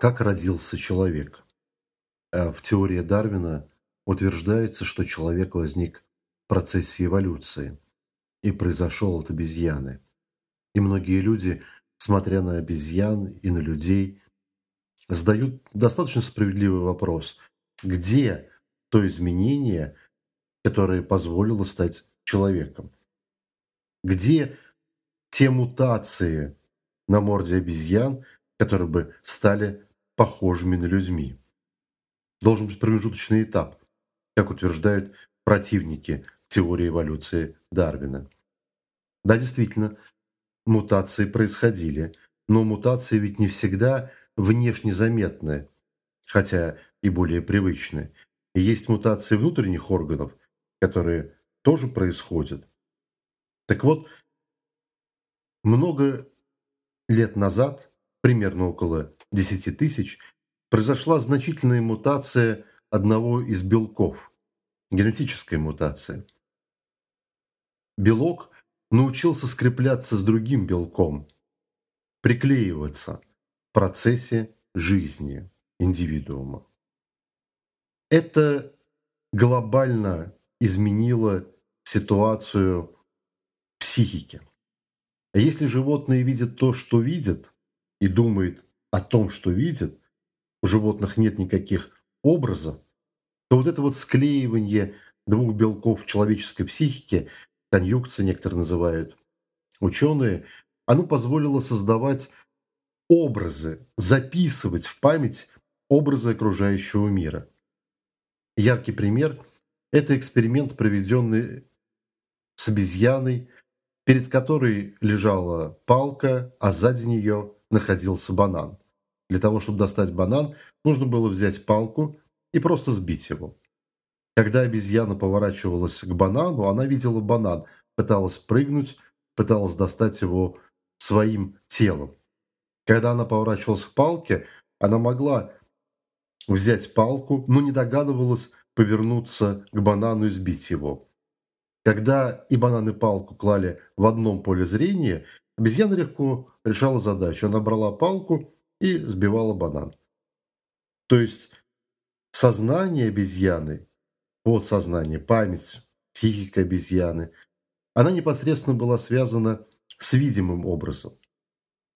Как родился человек? Э, в теории Дарвина утверждается, что человек возник в процессе эволюции и произошел от обезьяны. И многие люди, смотря на обезьян и на людей, задают достаточно справедливый вопрос, где то изменение, которое позволило стать человеком? Где те мутации на морде обезьян, которые бы стали похожими на людьми? Должен быть промежуточный этап, как утверждают противники теории эволюции Дарвина. Да, действительно, мутации происходили, но мутации ведь не всегда внешне заметны, хотя и более привычны. есть мутации внутренних органов, которые тоже происходят. Так вот, много лет назад, примерно около 10 тысяч, произошла значительная мутация одного из белков, генетическая мутация. Белок научился скрепляться с другим белком, приклеиваться в процессе жизни индивидуума. Это глобально изменило ситуацию психики. Если животное видит то, что видит, и думает о том, что видит, у животных нет никаких образов, то вот это вот склеивание двух белков человеческой психике, конъюнкция некоторые называют ученые, оно позволило создавать образы, записывать в память образы окружающего мира. Яркий пример – это эксперимент, проведенный с обезьяной, перед которой лежала палка, а сзади нее находился банан. Для того, чтобы достать банан, нужно было взять палку и просто сбить его. Когда обезьяна поворачивалась к банану, она видела банан, пыталась прыгнуть, пыталась достать его своим телом. Когда она поворачивалась к палке, она могла взять палку, но не догадывалась повернуться к банану и сбить его. Когда и банан, и палку клали в одном поле зрения, обезьяна легко решала задачу. Она брала палку и сбивала банан. То есть сознание обезьяны, подсознание, память, психика обезьяны, она непосредственно была связана с видимым образом.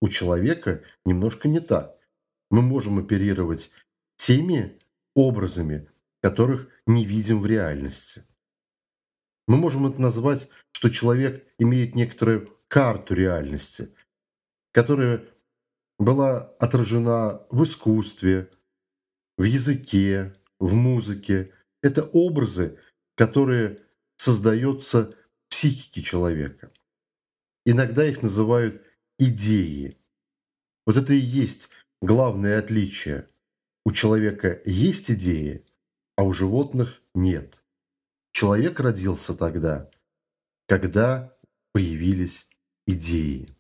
У человека немножко не так. Мы можем оперировать теми образами, которых не видим в реальности. Мы можем это назвать, что человек имеет некоторую карту реальности, которая была отражена в искусстве, в языке, в музыке. Это образы, которые создаются в психике человека. Иногда их называют идеи. Вот это и есть главное отличие. У человека есть идеи, а у животных нет. Человек родился тогда, когда появились идеи.